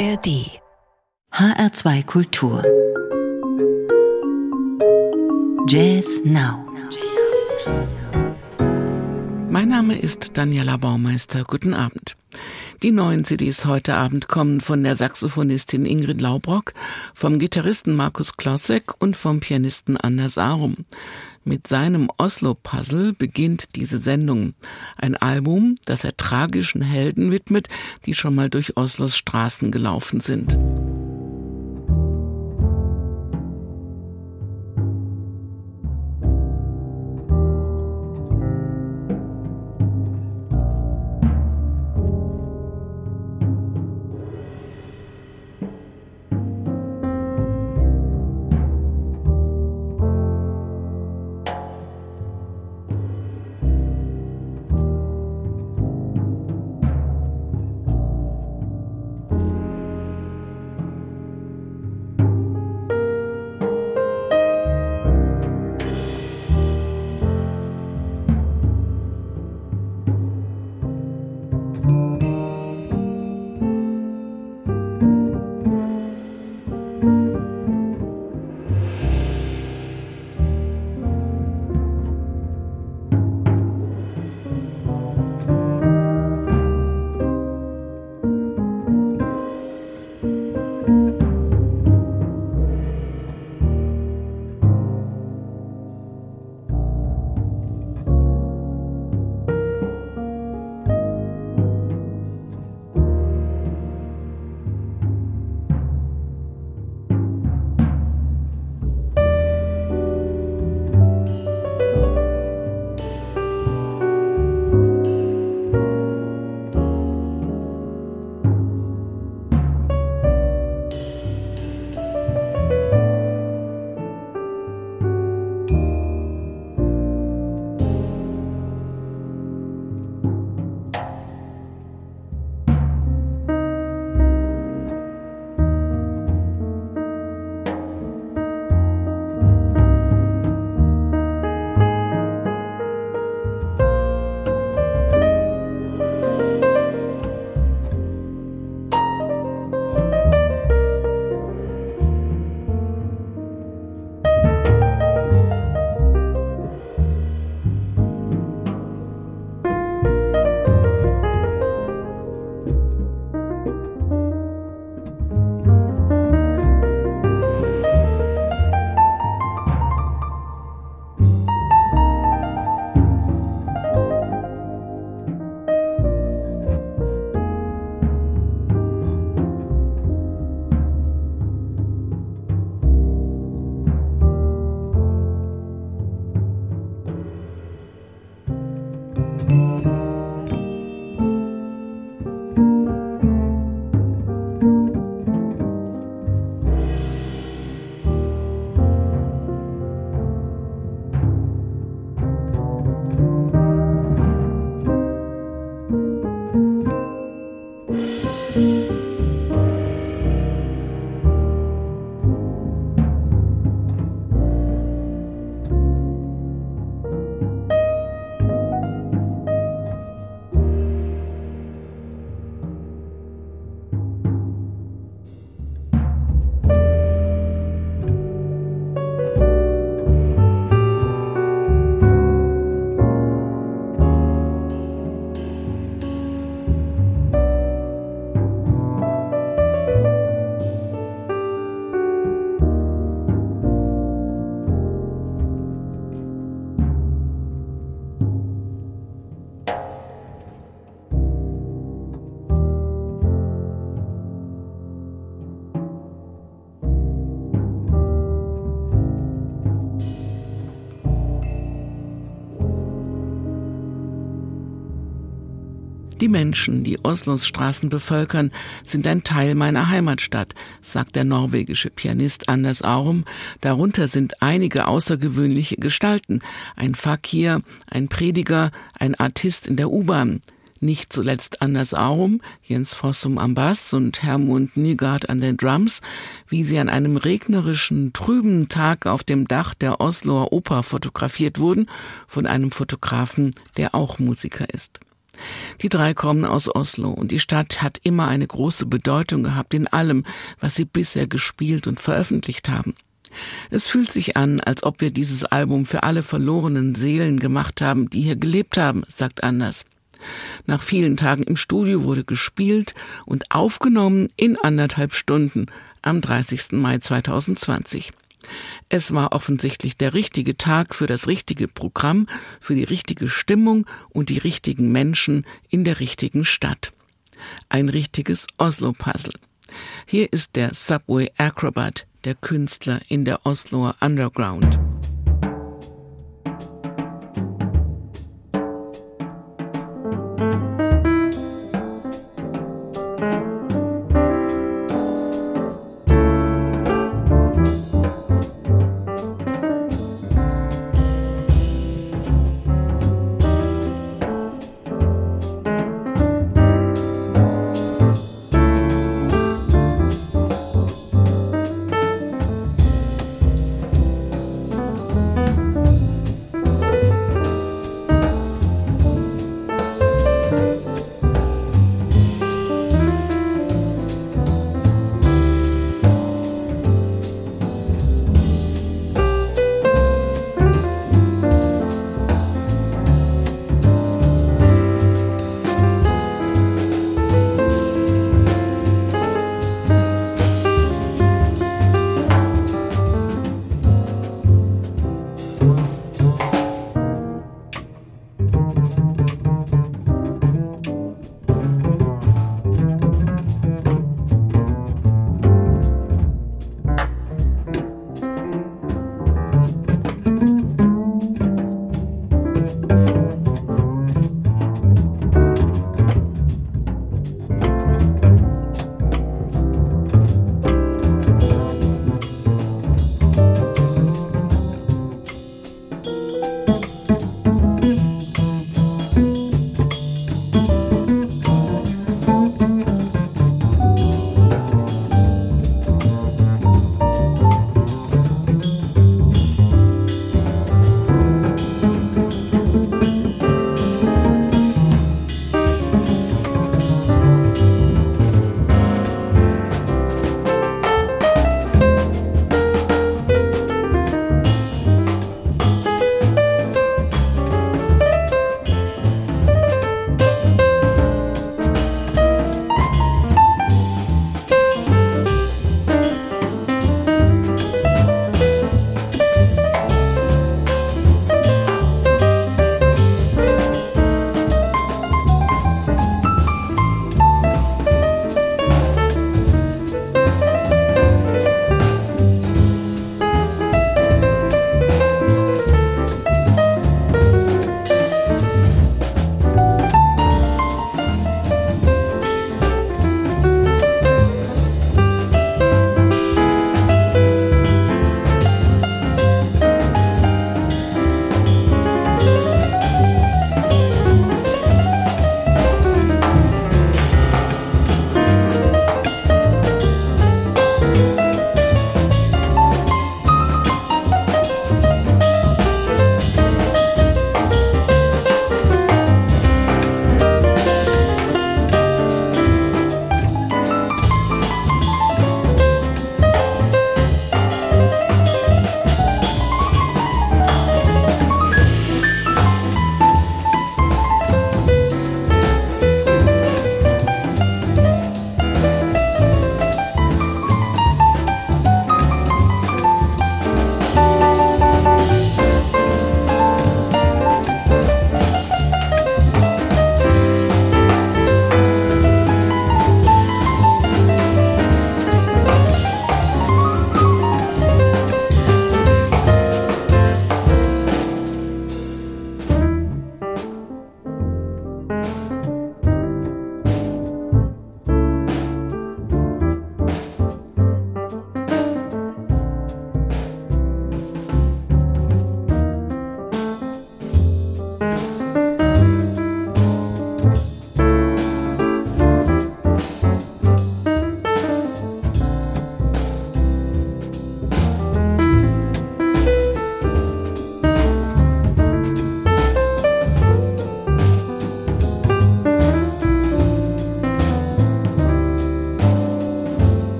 ARD HR2 Kultur Jazz Now Mein Name ist Daniela Baumeister. Guten Abend. Die neuen CDs heute Abend kommen von der Saxophonistin Ingrid Laubrock, vom Gitarristen Markus Klossek und vom Pianisten Anders Arum. Mit seinem Oslo-Puzzle beginnt diese Sendung. Ein Album, das er tragischen Helden widmet, die schon mal durch Oslos Straßen gelaufen sind. Menschen, die Oslos Straßen bevölkern, sind ein Teil meiner Heimatstadt, sagt der norwegische Pianist Anders Aurum. Darunter sind einige außergewöhnliche Gestalten. Ein Fakir, ein Prediger, ein Artist in der U-Bahn. Nicht zuletzt Anders Aurum, Jens Fossum am Bass und Hermund Nygaard an den Drums, wie sie an einem regnerischen, trüben Tag auf dem Dach der Osloer Oper fotografiert wurden, von einem Fotografen, der auch Musiker ist. Die drei kommen aus Oslo und die Stadt hat immer eine große Bedeutung gehabt in allem, was sie bisher gespielt und veröffentlicht haben. Es fühlt sich an, als ob wir dieses Album für alle verlorenen Seelen gemacht haben, die hier gelebt haben, sagt Anders. Nach vielen Tagen im Studio wurde gespielt und aufgenommen in anderthalb Stunden am 30. Mai 2020. Es war offensichtlich der richtige Tag für das richtige Programm, für die richtige Stimmung und die richtigen Menschen in der richtigen Stadt. Ein richtiges Oslo-Puzzle. Hier ist der Subway Acrobat, der Künstler in der Osloer Underground.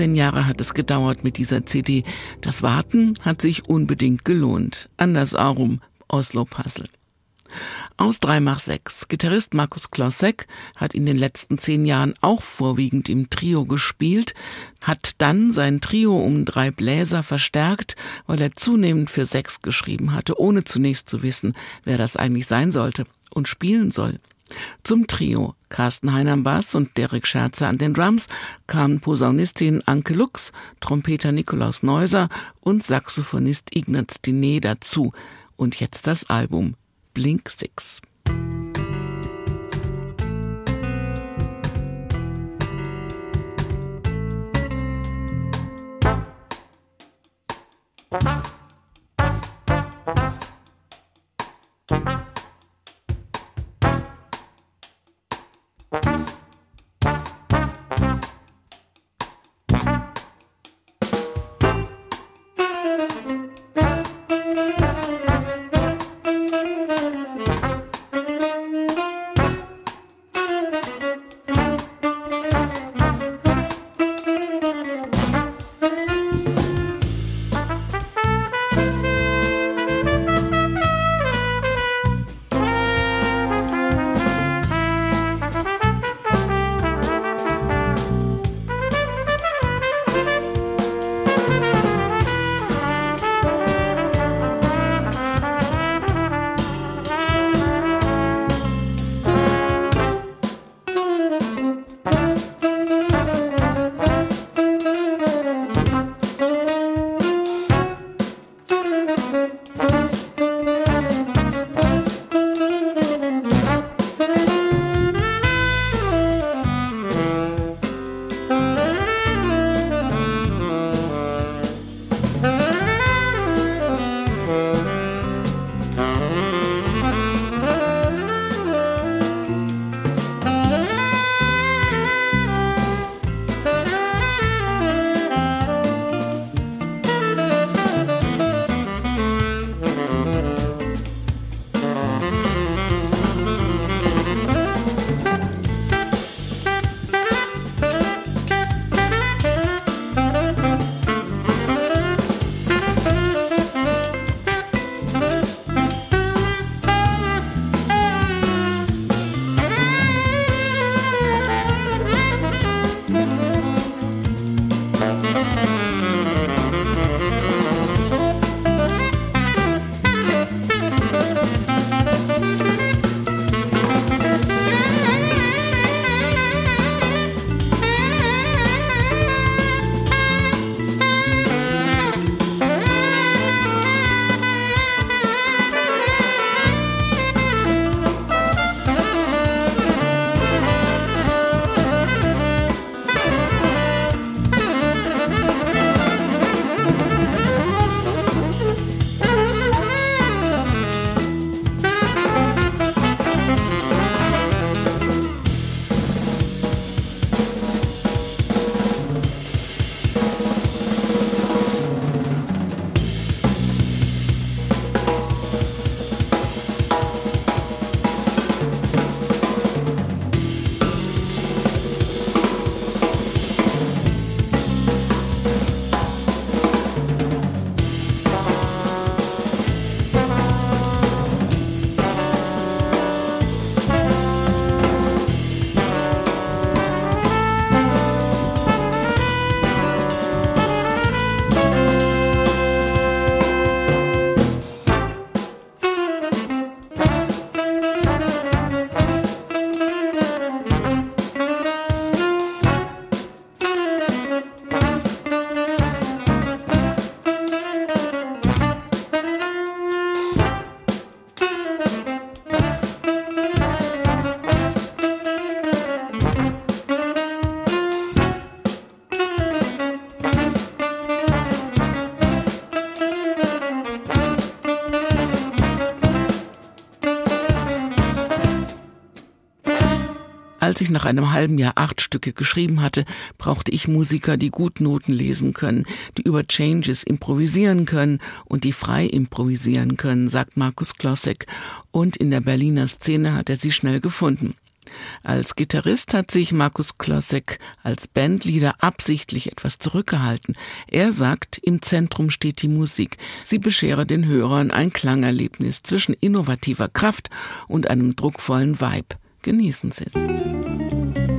15 Jahre hat es gedauert mit dieser CD. Das Warten hat sich unbedingt gelohnt. Anders Aurum, Oslo Puzzle. Aus 3 nach 6. Gitarrist Markus Klosek hat in den letzten zehn Jahren auch vorwiegend im Trio gespielt, hat dann sein Trio um drei Bläser verstärkt, weil er zunehmend für sechs geschrieben hatte, ohne zunächst zu wissen, wer das eigentlich sein sollte und spielen soll. Zum Trio Carsten Hein am Bass und Derek Scherzer an den Drums kamen Posaunistin Anke Lux, Trompeter Nikolaus Neuser und Saxophonist Ignaz Diné dazu. Und jetzt das Album Blink Six. als ich nach einem halben Jahr acht Stücke geschrieben hatte, brauchte ich Musiker, die gut Noten lesen können, die über Changes improvisieren können und die frei improvisieren können, sagt Markus Klossek. Und in der Berliner Szene hat er sie schnell gefunden. Als Gitarrist hat sich Markus Klossek als Bandleader absichtlich etwas zurückgehalten. Er sagt, im Zentrum steht die Musik. Sie beschere den Hörern ein Klangerlebnis zwischen innovativer Kraft und einem druckvollen Vibe. Genießen Sie es.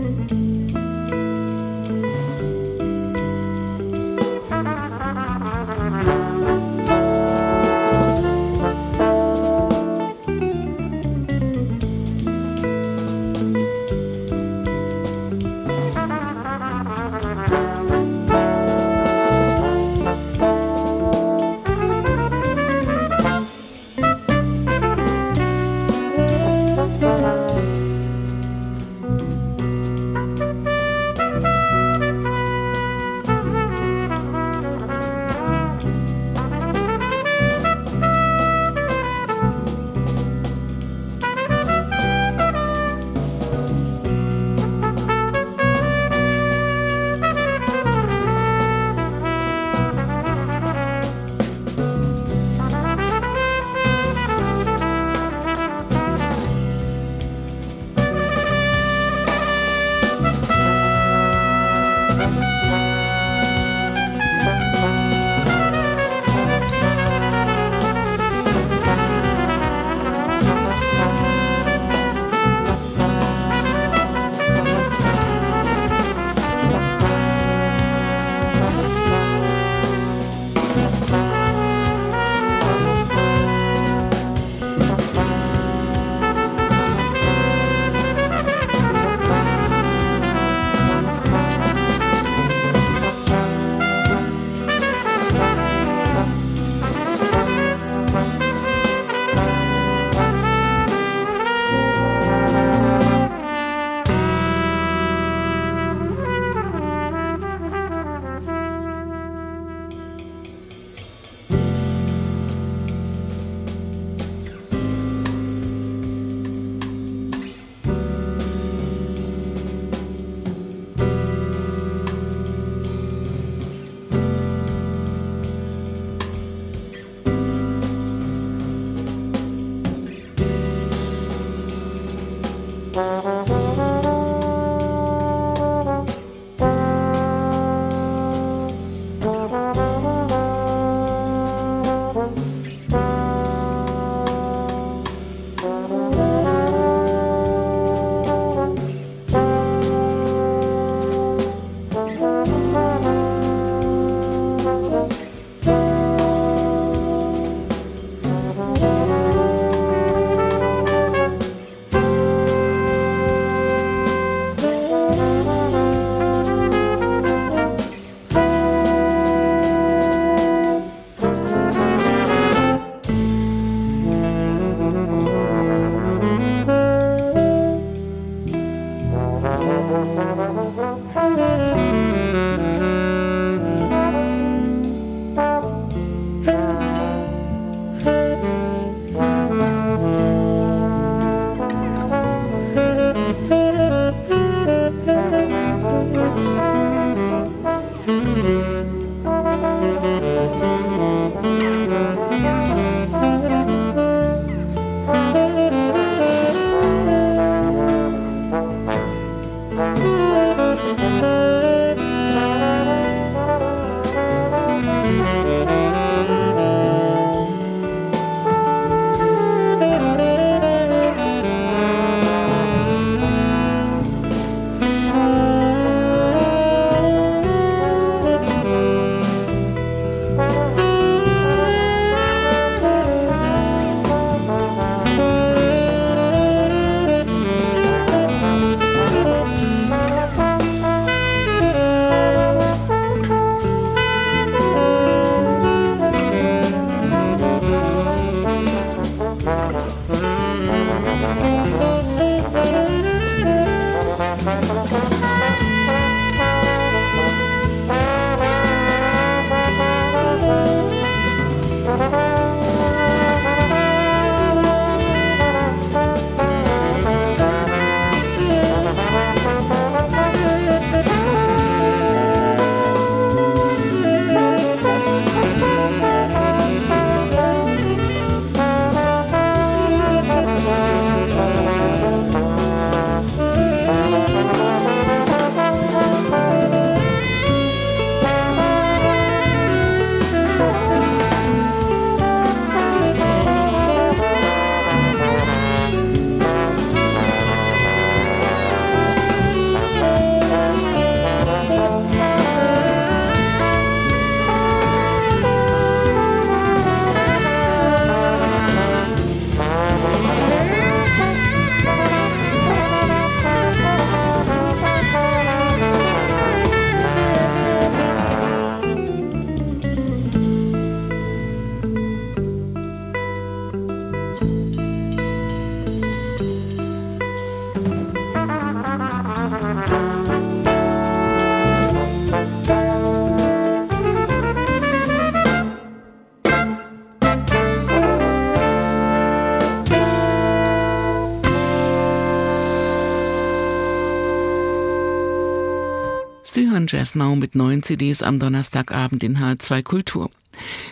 Jazz Now mit neuen CDs am Donnerstagabend in H2 Kultur.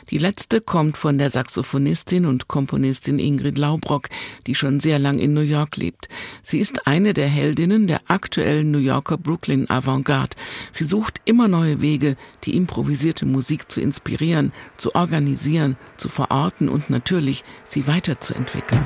Die letzte kommt von der Saxophonistin und Komponistin Ingrid Laubrock, die schon sehr lang in New York lebt. Sie ist eine der Heldinnen der aktuellen New Yorker Brooklyn Avantgarde. Sie sucht immer neue Wege, die improvisierte Musik zu inspirieren, zu organisieren, zu verorten und natürlich sie weiterzuentwickeln.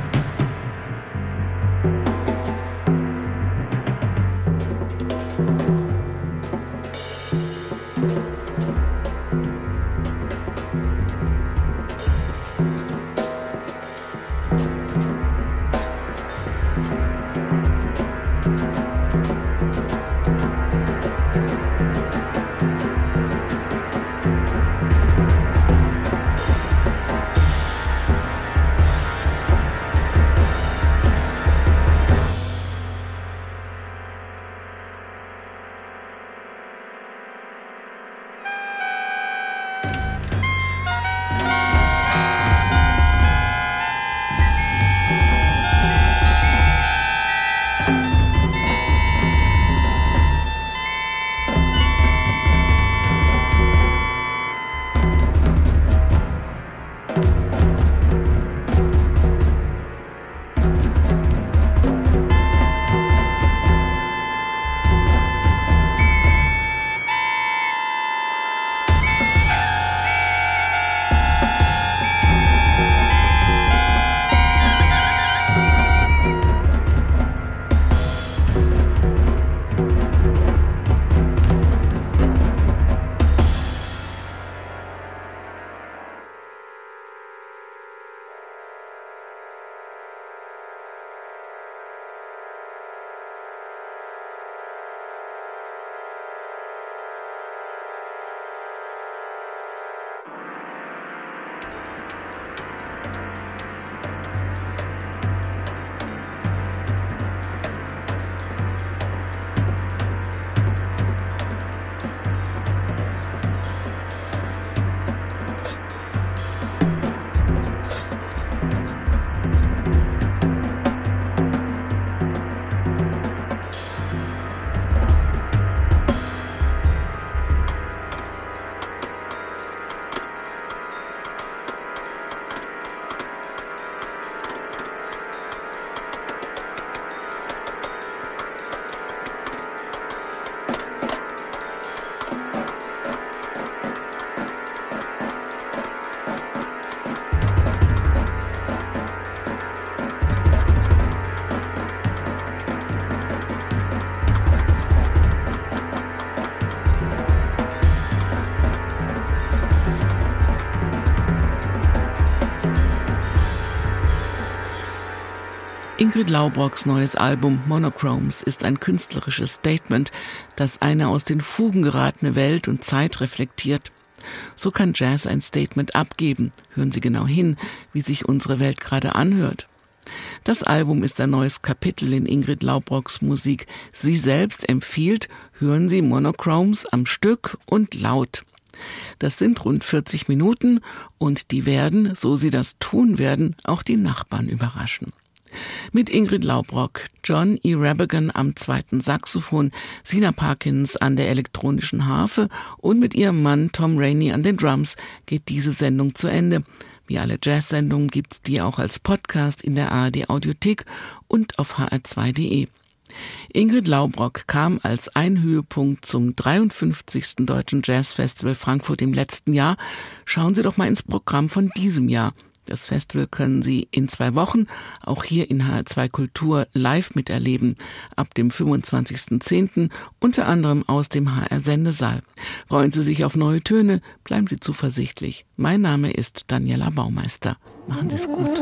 Ingrid Laubrocks neues Album Monochromes ist ein künstlerisches Statement, das eine aus den Fugen geratene Welt und Zeit reflektiert. So kann Jazz ein Statement abgeben. Hören Sie genau hin, wie sich unsere Welt gerade anhört. Das Album ist ein neues Kapitel in Ingrid Laubrocks Musik. Sie selbst empfiehlt, hören Sie Monochromes am Stück und laut. Das sind rund 40 Minuten und die werden, so sie das tun werden, auch die Nachbarn überraschen. Mit Ingrid Laubrock, John E. Rabigan am zweiten Saxophon, Sina Parkins an der elektronischen Harfe und mit ihrem Mann Tom Rainey an den Drums geht diese Sendung zu Ende. Wie alle Jazz-Sendungen gibt's die auch als Podcast in der ARD Audiothek und auf hr2.de. Ingrid Laubrock kam als ein Höhepunkt zum 53. Deutschen Jazz Festival Frankfurt im letzten Jahr. Schauen Sie doch mal ins Programm von diesem Jahr. Das Festival können Sie in zwei Wochen auch hier in HR2 Kultur live miterleben, ab dem 25.10. unter anderem aus dem HR Sendesaal. Freuen Sie sich auf neue Töne, bleiben Sie zuversichtlich. Mein Name ist Daniela Baumeister. Machen Sie es gut.